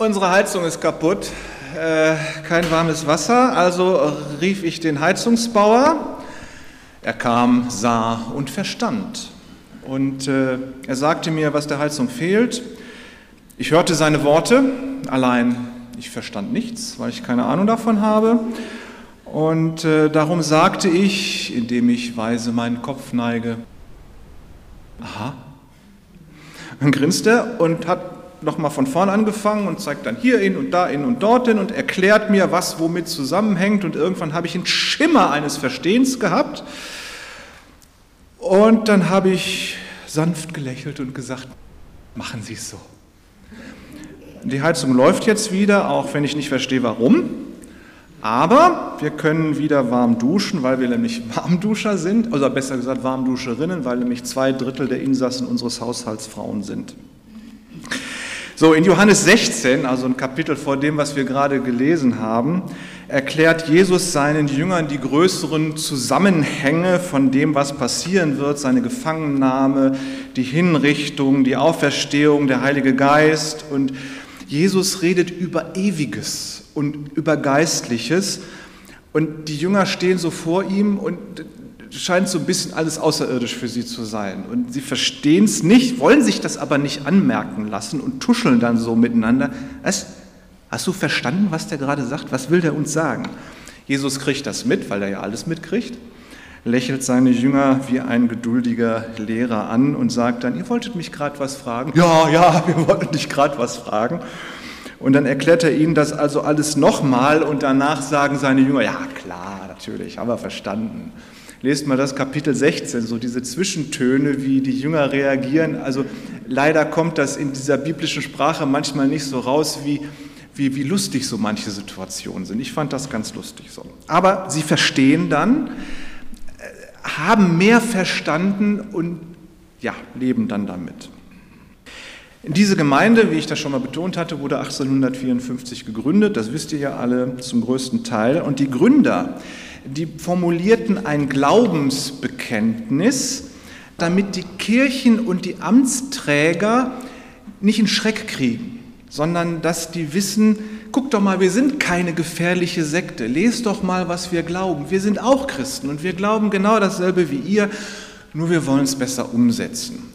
Unsere Heizung ist kaputt, äh, kein warmes Wasser, also rief ich den Heizungsbauer. Er kam, sah und verstand. Und äh, er sagte mir, was der Heizung fehlt. Ich hörte seine Worte, allein ich verstand nichts, weil ich keine Ahnung davon habe. Und äh, darum sagte ich, indem ich weise meinen Kopf neige, aha. Dann grinst er und hat nochmal von vorn angefangen und zeigt dann hierhin und dahin und dorthin und erklärt mir, was womit zusammenhängt. Und irgendwann habe ich einen Schimmer eines Verstehens gehabt. Und dann habe ich sanft gelächelt und gesagt, machen Sie es so. Die Heizung läuft jetzt wieder, auch wenn ich nicht verstehe, warum. Aber wir können wieder warm duschen, weil wir nämlich Warmduscher sind, oder besser gesagt Warmduscherinnen, weil nämlich zwei Drittel der Insassen unseres Haushalts Frauen sind. So, in Johannes 16, also ein Kapitel vor dem, was wir gerade gelesen haben, erklärt Jesus seinen Jüngern die größeren Zusammenhänge von dem, was passieren wird, seine Gefangennahme, die Hinrichtung, die Auferstehung, der Heilige Geist. Und Jesus redet über Ewiges und über Geistliches. Und die Jünger stehen so vor ihm und scheint so ein bisschen alles außerirdisch für sie zu sein. Und sie verstehen es nicht, wollen sich das aber nicht anmerken lassen und tuscheln dann so miteinander. Was? Hast du verstanden, was der gerade sagt? Was will der uns sagen? Jesus kriegt das mit, weil er ja alles mitkriegt, lächelt seine Jünger wie ein geduldiger Lehrer an und sagt dann, ihr wolltet mich gerade was fragen? Ja, ja, wir wollten dich gerade was fragen. Und dann erklärt er ihnen das also alles nochmal und danach sagen seine Jünger, ja klar, natürlich, haben wir verstanden. Lest mal das Kapitel 16, so diese Zwischentöne, wie die Jünger reagieren. Also leider kommt das in dieser biblischen Sprache manchmal nicht so raus, wie, wie, wie lustig so manche Situationen sind. Ich fand das ganz lustig so. Aber sie verstehen dann, äh, haben mehr verstanden und ja, leben dann damit. Diese Gemeinde, wie ich das schon mal betont hatte, wurde 1854 gegründet, das wisst ihr ja alle zum größten Teil. Und die Gründer, die formulierten ein Glaubensbekenntnis, damit die Kirchen und die Amtsträger nicht in Schreck kriegen, sondern dass die wissen, guck doch mal, wir sind keine gefährliche Sekte, lest doch mal, was wir glauben. Wir sind auch Christen und wir glauben genau dasselbe wie ihr, nur wir wollen es besser umsetzen.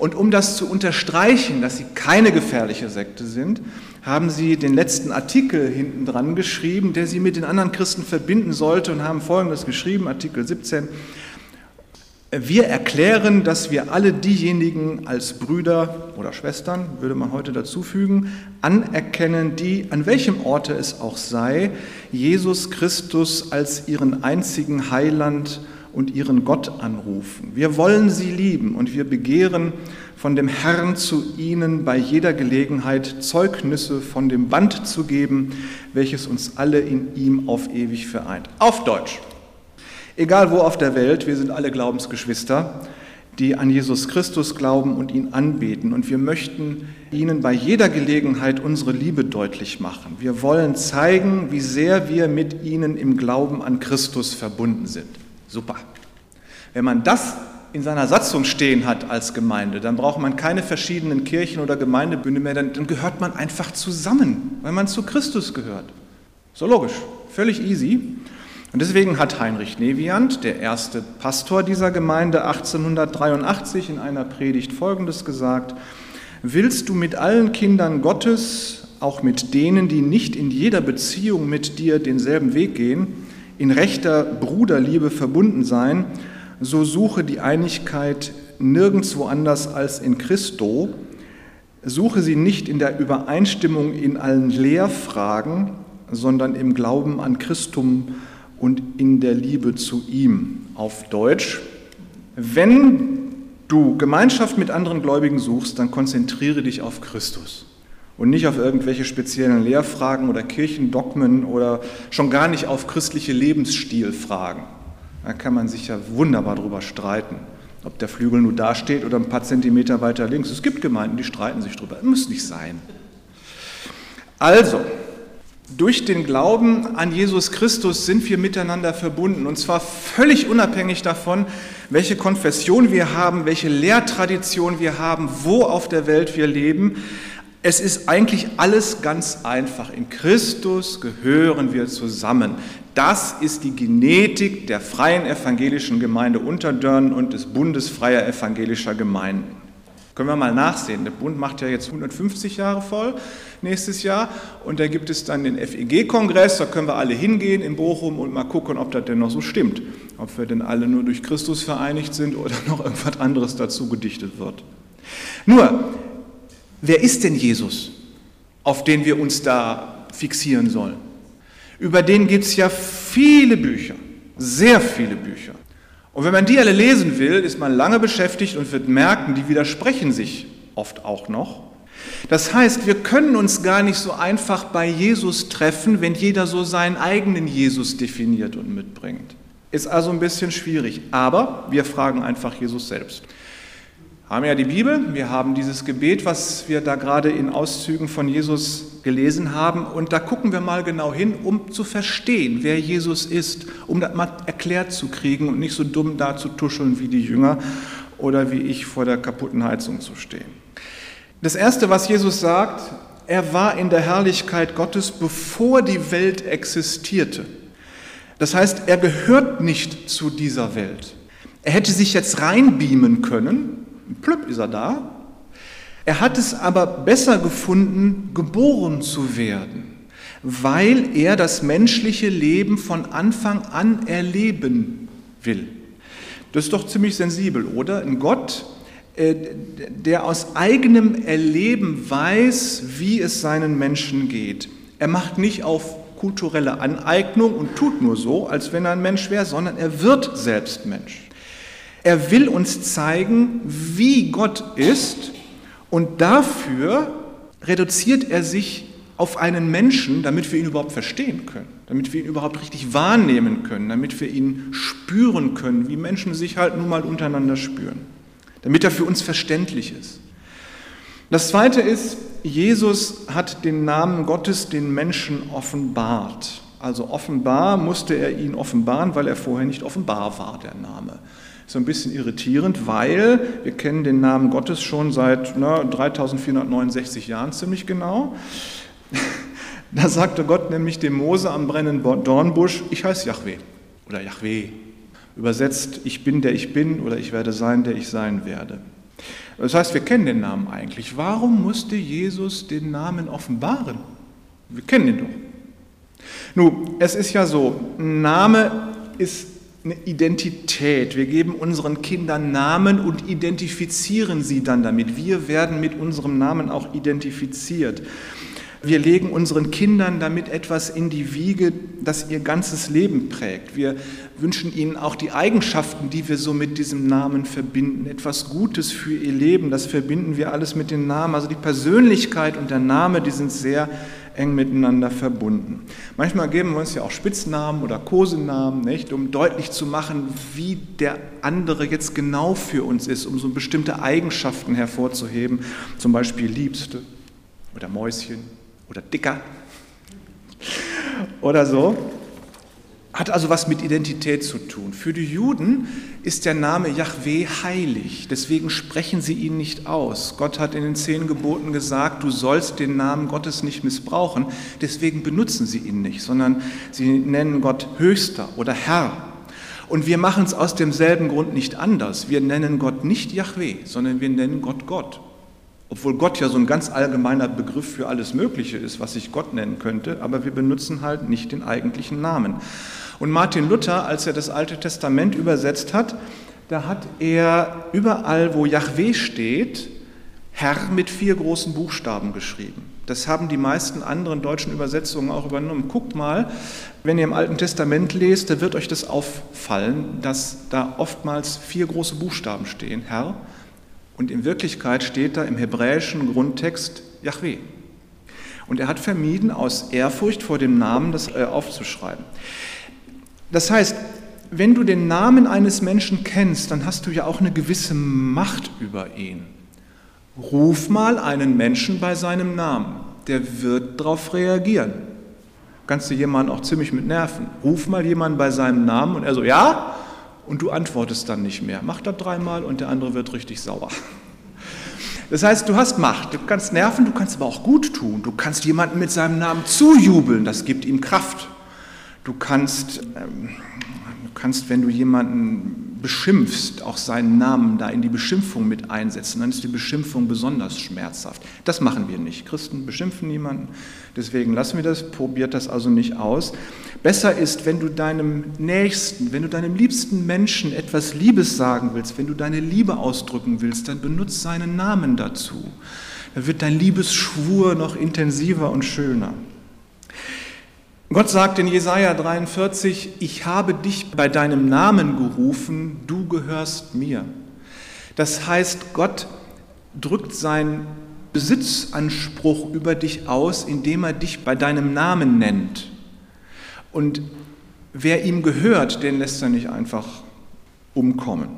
Und um das zu unterstreichen, dass sie keine gefährliche Sekte sind, haben sie den letzten Artikel hinten dran geschrieben, der sie mit den anderen Christen verbinden sollte und haben Folgendes geschrieben, Artikel 17. Wir erklären, dass wir alle diejenigen als Brüder oder Schwestern, würde man heute dazu fügen, anerkennen, die, an welchem Orte es auch sei, Jesus Christus als ihren einzigen Heiland und ihren Gott anrufen. Wir wollen sie lieben und wir begehren von dem Herrn zu ihnen bei jeder Gelegenheit Zeugnisse von dem Band zu geben, welches uns alle in ihm auf ewig vereint. Auf Deutsch. Egal wo auf der Welt, wir sind alle Glaubensgeschwister, die an Jesus Christus glauben und ihn anbeten. Und wir möchten ihnen bei jeder Gelegenheit unsere Liebe deutlich machen. Wir wollen zeigen, wie sehr wir mit ihnen im Glauben an Christus verbunden sind. Super. Wenn man das in seiner Satzung stehen hat als Gemeinde, dann braucht man keine verschiedenen Kirchen oder Gemeindebünde mehr, dann, dann gehört man einfach zusammen, weil man zu Christus gehört. So logisch, völlig easy. Und deswegen hat Heinrich Neviant, der erste Pastor dieser Gemeinde, 1883 in einer Predigt Folgendes gesagt, Willst du mit allen Kindern Gottes, auch mit denen, die nicht in jeder Beziehung mit dir denselben Weg gehen, in rechter Bruderliebe verbunden sein, so suche die Einigkeit nirgendwo anders als in Christo, suche sie nicht in der Übereinstimmung in allen Lehrfragen, sondern im Glauben an Christum und in der Liebe zu ihm. Auf Deutsch, wenn du Gemeinschaft mit anderen Gläubigen suchst, dann konzentriere dich auf Christus und nicht auf irgendwelche speziellen Lehrfragen oder Kirchendogmen oder schon gar nicht auf christliche Lebensstilfragen. Da kann man sich ja wunderbar drüber streiten, ob der Flügel nur da steht oder ein paar Zentimeter weiter links. Es gibt Gemeinden, die streiten sich drüber. Muss nicht sein. Also, durch den Glauben an Jesus Christus sind wir miteinander verbunden und zwar völlig unabhängig davon, welche Konfession wir haben, welche Lehrtradition wir haben, wo auf der Welt wir leben. Es ist eigentlich alles ganz einfach. In Christus gehören wir zusammen. Das ist die Genetik der Freien Evangelischen Gemeinde Unterdörn und des Bundes Freier Evangelischer Gemeinden. Können wir mal nachsehen. Der Bund macht ja jetzt 150 Jahre voll nächstes Jahr und da gibt es dann den FEG-Kongress, da können wir alle hingehen in Bochum und mal gucken, ob das denn noch so stimmt. Ob wir denn alle nur durch Christus vereinigt sind oder noch irgendwas anderes dazu gedichtet wird. Nur, wer ist denn Jesus, auf den wir uns da fixieren sollen? Über den gibt es ja viele Bücher, sehr viele Bücher. Und wenn man die alle lesen will, ist man lange beschäftigt und wird merken, die widersprechen sich oft auch noch. Das heißt, wir können uns gar nicht so einfach bei Jesus treffen, wenn jeder so seinen eigenen Jesus definiert und mitbringt. Ist also ein bisschen schwierig, aber wir fragen einfach Jesus selbst haben ja die Bibel, wir haben dieses Gebet, was wir da gerade in Auszügen von Jesus gelesen haben. Und da gucken wir mal genau hin, um zu verstehen, wer Jesus ist, um das mal erklärt zu kriegen und nicht so dumm da zu tuscheln wie die Jünger oder wie ich vor der kaputten Heizung zu stehen. Das Erste, was Jesus sagt, er war in der Herrlichkeit Gottes, bevor die Welt existierte. Das heißt, er gehört nicht zu dieser Welt. Er hätte sich jetzt reinbeamen können, plöpp ist er da. Er hat es aber besser gefunden, geboren zu werden, weil er das menschliche Leben von Anfang an erleben will. Das ist doch ziemlich sensibel, oder? Ein Gott, äh, der aus eigenem Erleben weiß, wie es seinen Menschen geht. Er macht nicht auf kulturelle Aneignung und tut nur so, als wenn er ein Mensch wäre, sondern er wird selbst Mensch. Er will uns zeigen, wie Gott ist und dafür reduziert er sich auf einen Menschen, damit wir ihn überhaupt verstehen können, damit wir ihn überhaupt richtig wahrnehmen können, damit wir ihn spüren können, wie Menschen sich halt nun mal untereinander spüren, damit er für uns verständlich ist. Das Zweite ist, Jesus hat den Namen Gottes den Menschen offenbart. Also offenbar musste er ihn offenbaren, weil er vorher nicht offenbar war, der Name so ein bisschen irritierend, weil wir kennen den Namen Gottes schon seit na, 3469 Jahren ziemlich genau. Da sagte Gott nämlich dem Mose am brennenden Dornbusch, ich heiße Yahweh oder Yahweh. Übersetzt, ich bin der ich bin oder ich werde sein, der ich sein werde. Das heißt, wir kennen den Namen eigentlich. Warum musste Jesus den Namen offenbaren? Wir kennen ihn doch. Nun, es ist ja so, Name ist eine Identität. Wir geben unseren Kindern Namen und identifizieren sie dann damit. Wir werden mit unserem Namen auch identifiziert. Wir legen unseren Kindern damit etwas in die Wiege, das ihr ganzes Leben prägt. Wir wünschen ihnen auch die Eigenschaften, die wir so mit diesem Namen verbinden, etwas Gutes für ihr Leben. Das verbinden wir alles mit den Namen. Also die Persönlichkeit und der Name, die sind sehr eng miteinander verbunden. Manchmal geben wir uns ja auch Spitznamen oder Kosenamen, nicht, um deutlich zu machen, wie der andere jetzt genau für uns ist, um so bestimmte Eigenschaften hervorzuheben, zum Beispiel Liebste oder Mäuschen oder Dicker oder so. Hat also was mit Identität zu tun. Für die Juden ist der Name Yahweh heilig, deswegen sprechen sie ihn nicht aus. Gott hat in den zehn Geboten gesagt, du sollst den Namen Gottes nicht missbrauchen, deswegen benutzen sie ihn nicht, sondern sie nennen Gott Höchster oder Herr. Und wir machen es aus demselben Grund nicht anders. Wir nennen Gott nicht Yahweh, sondern wir nennen Gott Gott. Obwohl Gott ja so ein ganz allgemeiner Begriff für alles Mögliche ist, was ich Gott nennen könnte, aber wir benutzen halt nicht den eigentlichen Namen. Und Martin Luther, als er das Alte Testament übersetzt hat, da hat er überall, wo Yahweh steht, Herr mit vier großen Buchstaben geschrieben. Das haben die meisten anderen deutschen Übersetzungen auch übernommen. Guckt mal, wenn ihr im Alten Testament lest, da wird euch das auffallen, dass da oftmals vier große Buchstaben stehen, Herr. Und in Wirklichkeit steht da im hebräischen Grundtext Yahweh. Und er hat vermieden, aus Ehrfurcht vor dem Namen das äh, aufzuschreiben. Das heißt, wenn du den Namen eines Menschen kennst, dann hast du ja auch eine gewisse Macht über ihn. Ruf mal einen Menschen bei seinem Namen, der wird darauf reagieren. Kannst du jemanden auch ziemlich mit nerven. Ruf mal jemanden bei seinem Namen und er so, ja, und du antwortest dann nicht mehr. Mach das dreimal und der andere wird richtig sauer. Das heißt, du hast Macht, du kannst nerven, du kannst aber auch gut tun. Du kannst jemanden mit seinem Namen zujubeln, das gibt ihm Kraft. Du kannst, ähm, du kannst, wenn du jemanden beschimpfst, auch seinen Namen da in die Beschimpfung mit einsetzen. Dann ist die Beschimpfung besonders schmerzhaft. Das machen wir nicht. Christen beschimpfen niemanden. Deswegen lassen wir das, probiert das also nicht aus. Besser ist, wenn du deinem Nächsten, wenn du deinem liebsten Menschen etwas Liebes sagen willst, wenn du deine Liebe ausdrücken willst, dann benutzt seinen Namen dazu. Dann wird dein Liebesschwur noch intensiver und schöner. Gott sagt in Jesaja 43, ich habe dich bei deinem Namen gerufen, du gehörst mir. Das heißt, Gott drückt seinen Besitzanspruch über dich aus, indem er dich bei deinem Namen nennt. Und wer ihm gehört, den lässt er nicht einfach umkommen.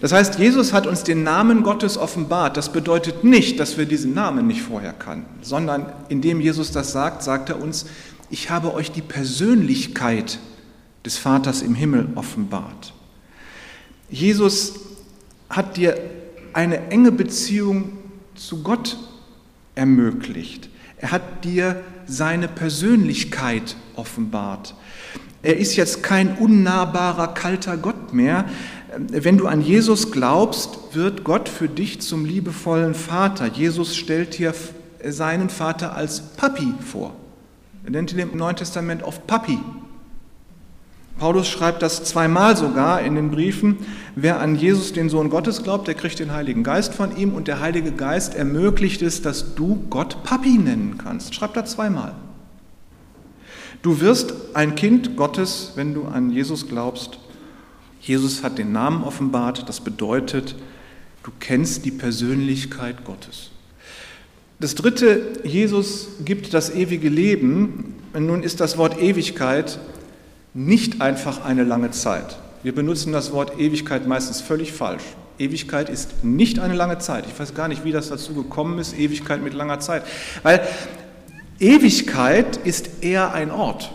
Das heißt, Jesus hat uns den Namen Gottes offenbart. Das bedeutet nicht, dass wir diesen Namen nicht vorher kannten, sondern indem Jesus das sagt, sagt er uns, ich habe euch die Persönlichkeit des Vaters im Himmel offenbart. Jesus hat dir eine enge Beziehung zu Gott ermöglicht. Er hat dir seine Persönlichkeit offenbart. Er ist jetzt kein unnahbarer, kalter Gott mehr. Wenn du an Jesus glaubst, wird Gott für dich zum liebevollen Vater. Jesus stellt dir seinen Vater als Papi vor. Er nennt ihn im Neuen Testament oft Papi. Paulus schreibt das zweimal sogar in den Briefen. Wer an Jesus, den Sohn Gottes, glaubt, der kriegt den Heiligen Geist von ihm und der Heilige Geist ermöglicht es, dass du Gott Papi nennen kannst. Schreibt er zweimal. Du wirst ein Kind Gottes, wenn du an Jesus glaubst. Jesus hat den Namen offenbart. Das bedeutet, du kennst die Persönlichkeit Gottes. Das dritte, Jesus gibt das ewige Leben. Nun ist das Wort Ewigkeit nicht einfach eine lange Zeit. Wir benutzen das Wort Ewigkeit meistens völlig falsch. Ewigkeit ist nicht eine lange Zeit. Ich weiß gar nicht, wie das dazu gekommen ist, Ewigkeit mit langer Zeit. Weil Ewigkeit ist eher ein Ort.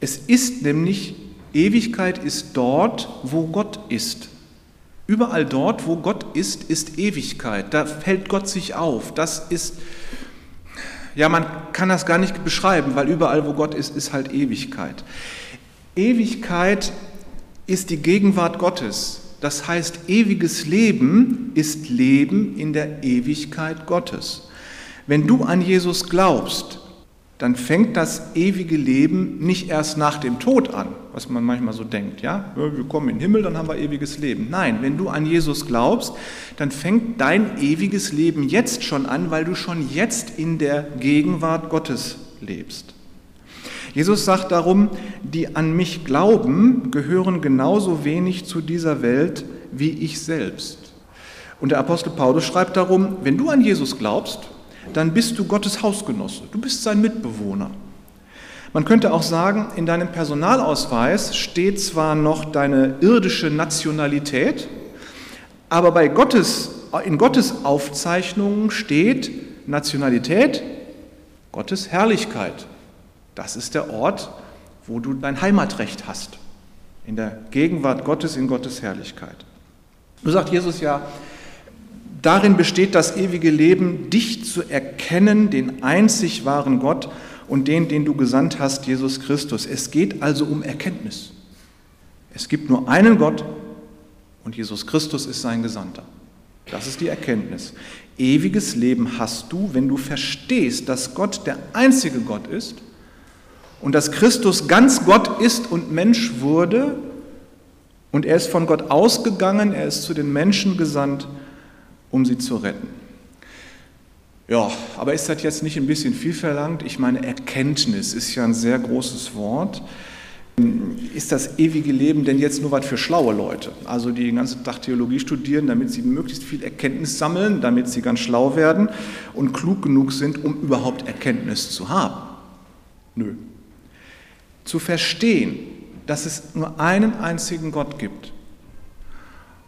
Es ist nämlich, Ewigkeit ist dort, wo Gott ist. Überall dort, wo Gott ist, ist Ewigkeit. Da fällt Gott sich auf. Das ist, ja, man kann das gar nicht beschreiben, weil überall, wo Gott ist, ist halt Ewigkeit. Ewigkeit ist die Gegenwart Gottes. Das heißt, ewiges Leben ist Leben in der Ewigkeit Gottes. Wenn du an Jesus glaubst, dann fängt das ewige Leben nicht erst nach dem Tod an, was man manchmal so denkt, ja, wir kommen in den Himmel, dann haben wir ewiges Leben. Nein, wenn du an Jesus glaubst, dann fängt dein ewiges Leben jetzt schon an, weil du schon jetzt in der Gegenwart Gottes lebst. Jesus sagt darum, die an mich glauben, gehören genauso wenig zu dieser Welt wie ich selbst. Und der Apostel Paulus schreibt darum, wenn du an Jesus glaubst, dann bist du Gottes Hausgenosse, du bist sein Mitbewohner. Man könnte auch sagen, in deinem Personalausweis steht zwar noch deine irdische Nationalität, aber bei Gottes, in Gottes Aufzeichnungen steht Nationalität, Gottes Herrlichkeit. Das ist der Ort, wo du dein Heimatrecht hast, in der Gegenwart Gottes, in Gottes Herrlichkeit. So sagt Jesus ja, Darin besteht das ewige Leben, dich zu erkennen, den einzig wahren Gott und den, den du gesandt hast, Jesus Christus. Es geht also um Erkenntnis. Es gibt nur einen Gott und Jesus Christus ist sein Gesandter. Das ist die Erkenntnis. Ewiges Leben hast du, wenn du verstehst, dass Gott der einzige Gott ist und dass Christus ganz Gott ist und Mensch wurde und er ist von Gott ausgegangen, er ist zu den Menschen gesandt um sie zu retten. Ja, aber ist das jetzt nicht ein bisschen viel verlangt? Ich meine, Erkenntnis ist ja ein sehr großes Wort. Ist das ewige Leben denn jetzt nur was für schlaue Leute? Also die den ganzen Tag Theologie studieren, damit sie möglichst viel Erkenntnis sammeln, damit sie ganz schlau werden und klug genug sind, um überhaupt Erkenntnis zu haben? Nö. Zu verstehen, dass es nur einen einzigen Gott gibt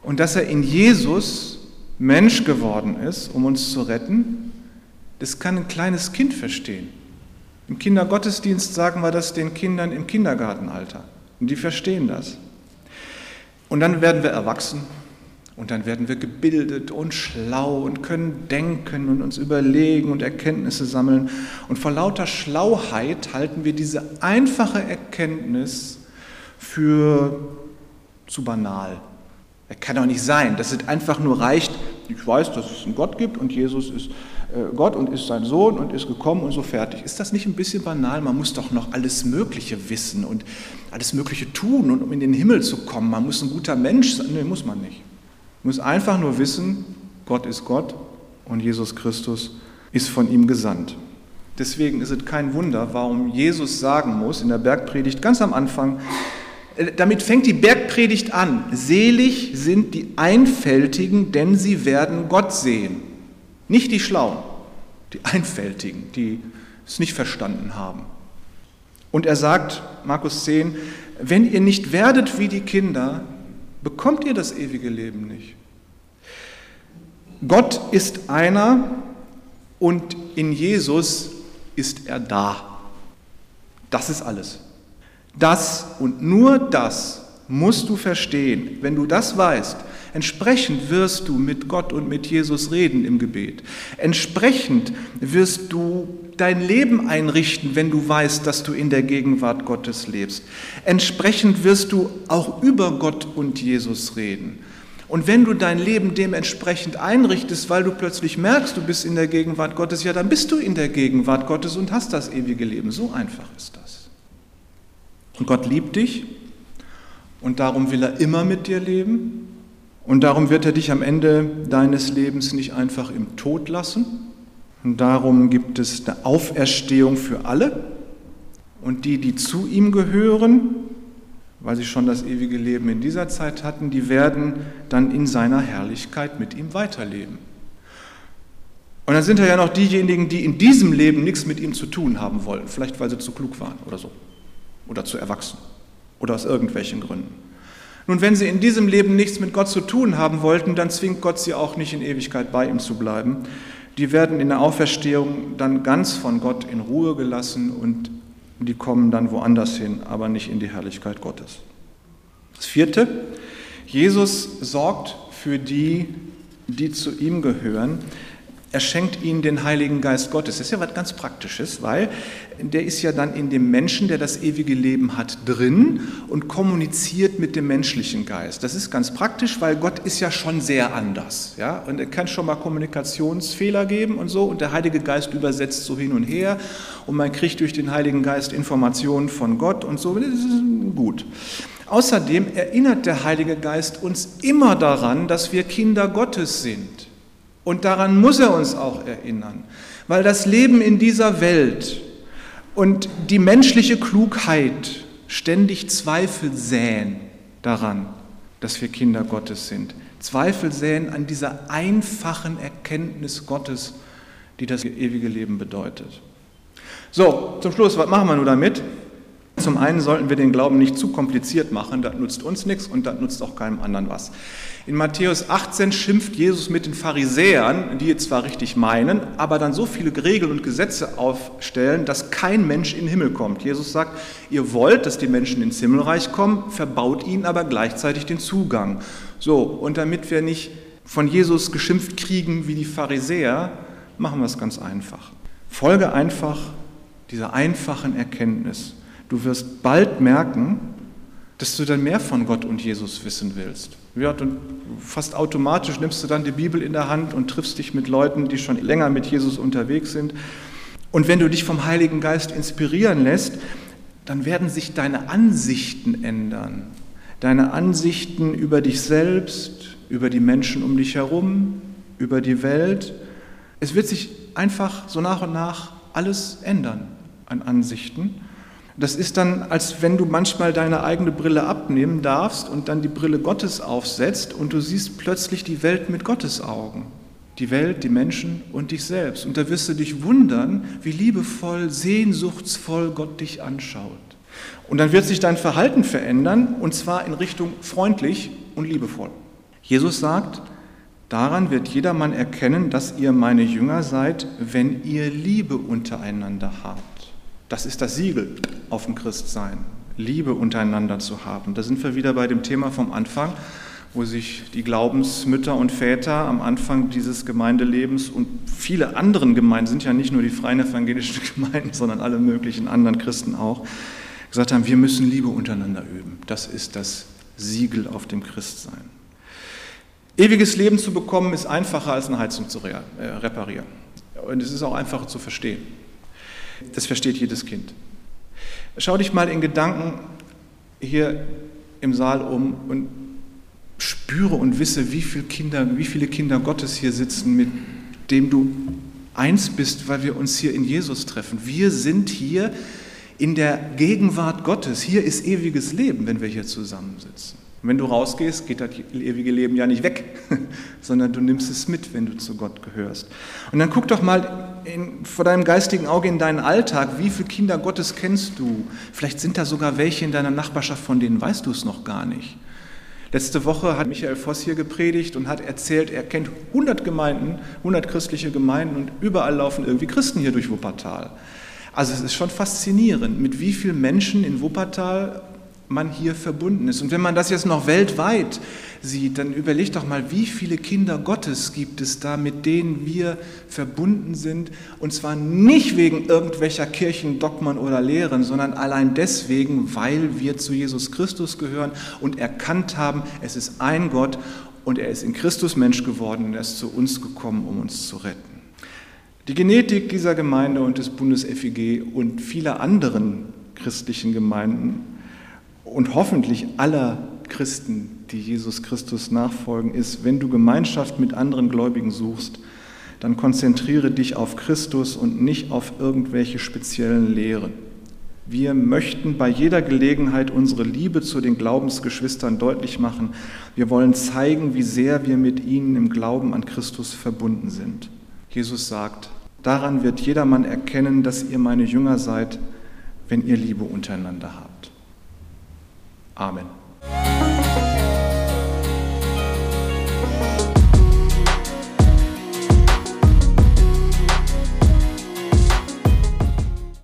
und dass er in Jesus Mensch geworden ist, um uns zu retten, das kann ein kleines Kind verstehen. Im Kindergottesdienst sagen wir das den Kindern im Kindergartenalter. Und die verstehen das. Und dann werden wir erwachsen Und dann werden wir gebildet und schlau und können denken und uns überlegen und Erkenntnisse sammeln. Und vor lauter Schlauheit halten wir diese einfache Erkenntnis für zu banal. Er kann doch nicht sein, dass es einfach nur reicht, ich weiß, dass es einen Gott gibt und Jesus ist Gott und ist sein Sohn und ist gekommen und so fertig. Ist das nicht ein bisschen banal? Man muss doch noch alles Mögliche wissen und alles Mögliche tun, um in den Himmel zu kommen. Man muss ein guter Mensch sein. Nee, muss man nicht. Man muss einfach nur wissen, Gott ist Gott und Jesus Christus ist von ihm gesandt. Deswegen ist es kein Wunder, warum Jesus sagen muss in der Bergpredigt ganz am Anfang, äh, damit fängt die Bergpredigt an. Selig sind die Einfältigen, denn sie werden Gott sehen. Nicht die Schlauen, die Einfältigen, die es nicht verstanden haben. Und er sagt, Markus 10, wenn ihr nicht werdet wie die Kinder, bekommt ihr das ewige Leben nicht. Gott ist einer und in Jesus ist er da. Das ist alles. Das und nur das musst du verstehen. Wenn du das weißt, entsprechend wirst du mit Gott und mit Jesus reden im Gebet. Entsprechend wirst du dein Leben einrichten, wenn du weißt, dass du in der Gegenwart Gottes lebst. Entsprechend wirst du auch über Gott und Jesus reden. Und wenn du dein Leben dementsprechend einrichtest, weil du plötzlich merkst, du bist in der Gegenwart Gottes, ja, dann bist du in der Gegenwart Gottes und hast das ewige Leben. So einfach ist das. Und Gott liebt dich und darum will er immer mit dir leben und darum wird er dich am Ende deines Lebens nicht einfach im Tod lassen. Und darum gibt es eine Auferstehung für alle. Und die, die zu ihm gehören, weil sie schon das ewige Leben in dieser Zeit hatten, die werden dann in seiner Herrlichkeit mit ihm weiterleben. Und dann sind ja noch diejenigen, die in diesem Leben nichts mit ihm zu tun haben wollen, vielleicht weil sie zu klug waren oder so, oder zu erwachsen oder aus irgendwelchen Gründen. Nun, wenn sie in diesem Leben nichts mit Gott zu tun haben wollten, dann zwingt Gott sie auch nicht in Ewigkeit bei ihm zu bleiben. Die werden in der Auferstehung dann ganz von Gott in Ruhe gelassen und die kommen dann woanders hin, aber nicht in die Herrlichkeit Gottes. Das vierte, Jesus sorgt für die, die zu ihm gehören. Er schenkt ihnen den Heiligen Geist Gottes. Das ist ja was ganz Praktisches, weil der ist ja dann in dem Menschen, der das ewige Leben hat, drin und kommuniziert mit dem menschlichen Geist. Das ist ganz praktisch, weil Gott ist ja schon sehr anders. Ja? Und er kann schon mal Kommunikationsfehler geben und so. Und der Heilige Geist übersetzt so hin und her. Und man kriegt durch den Heiligen Geist Informationen von Gott und so. Das ist gut. Außerdem erinnert der Heilige Geist uns immer daran, dass wir Kinder Gottes sind. Und daran muss er uns auch erinnern, weil das Leben in dieser Welt und die menschliche Klugheit ständig Zweifel säen daran, dass wir Kinder Gottes sind. Zweifel säen an dieser einfachen Erkenntnis Gottes, die das ewige Leben bedeutet. So, zum Schluss, was machen wir nun damit? Zum einen sollten wir den Glauben nicht zu kompliziert machen, das nutzt uns nichts und das nutzt auch keinem anderen was. In Matthäus 18 schimpft Jesus mit den Pharisäern, die zwar richtig meinen, aber dann so viele Regeln und Gesetze aufstellen, dass kein Mensch in den Himmel kommt. Jesus sagt, ihr wollt, dass die Menschen ins Himmelreich kommen, verbaut ihnen aber gleichzeitig den Zugang. So, und damit wir nicht von Jesus geschimpft kriegen wie die Pharisäer, machen wir es ganz einfach. Folge einfach dieser einfachen Erkenntnis. Du wirst bald merken, dass du dann mehr von Gott und Jesus wissen willst. Ja, und fast automatisch nimmst du dann die Bibel in der Hand und triffst dich mit Leuten, die schon länger mit Jesus unterwegs sind. Und wenn du dich vom Heiligen Geist inspirieren lässt, dann werden sich deine Ansichten ändern. Deine Ansichten über dich selbst, über die Menschen um dich herum, über die Welt. Es wird sich einfach so nach und nach alles ändern an Ansichten. Das ist dann, als wenn du manchmal deine eigene Brille abnehmen darfst und dann die Brille Gottes aufsetzt und du siehst plötzlich die Welt mit Gottes Augen. Die Welt, die Menschen und dich selbst. Und da wirst du dich wundern, wie liebevoll, sehnsuchtsvoll Gott dich anschaut. Und dann wird sich dein Verhalten verändern, und zwar in Richtung freundlich und liebevoll. Jesus sagt, daran wird jedermann erkennen, dass ihr meine Jünger seid, wenn ihr Liebe untereinander habt. Das ist das Siegel auf dem Christsein, Liebe untereinander zu haben. Da sind wir wieder bei dem Thema vom Anfang, wo sich die Glaubensmütter und Väter am Anfang dieses Gemeindelebens und viele anderen Gemeinden, sind ja nicht nur die freien evangelischen Gemeinden, sondern alle möglichen anderen Christen auch, gesagt haben, wir müssen Liebe untereinander üben. Das ist das Siegel auf dem Christsein. Ewiges Leben zu bekommen ist einfacher als eine Heizung zu äh, reparieren. Und es ist auch einfacher zu verstehen. Das versteht jedes Kind. Schau dich mal in Gedanken hier im Saal um und spüre und wisse, wie viele Kinder, wie viele Kinder Gottes hier sitzen, mit dem du eins bist, weil wir uns hier in Jesus treffen. Wir sind hier in der Gegenwart Gottes. Hier ist ewiges Leben, wenn wir hier zusammensitzen. Und wenn du rausgehst, geht das ewige Leben ja nicht weg, sondern du nimmst es mit, wenn du zu Gott gehörst. Und dann guck doch mal in, vor deinem geistigen Auge in deinen Alltag, wie viele Kinder Gottes kennst du? Vielleicht sind da sogar welche in deiner Nachbarschaft, von denen weißt du es noch gar nicht. Letzte Woche hat Michael Voss hier gepredigt und hat erzählt, er kennt 100 Gemeinden, 100 christliche Gemeinden und überall laufen irgendwie Christen hier durch Wuppertal. Also es ist schon faszinierend, mit wie vielen Menschen in Wuppertal man hier verbunden ist. Und wenn man das jetzt noch weltweit sieht, dann überlegt doch mal, wie viele Kinder Gottes gibt es da, mit denen wir verbunden sind. Und zwar nicht wegen irgendwelcher Kirchendogmen oder Lehren, sondern allein deswegen, weil wir zu Jesus Christus gehören und erkannt haben, es ist ein Gott und er ist in Christus Mensch geworden und er ist zu uns gekommen, um uns zu retten. Die Genetik dieser Gemeinde und des Bundes FIG und vieler anderen christlichen Gemeinden und hoffentlich aller Christen, die Jesus Christus nachfolgen, ist, wenn du Gemeinschaft mit anderen Gläubigen suchst, dann konzentriere dich auf Christus und nicht auf irgendwelche speziellen Lehren. Wir möchten bei jeder Gelegenheit unsere Liebe zu den Glaubensgeschwistern deutlich machen. Wir wollen zeigen, wie sehr wir mit ihnen im Glauben an Christus verbunden sind. Jesus sagt, daran wird jedermann erkennen, dass ihr meine Jünger seid, wenn ihr Liebe untereinander habt. Amen.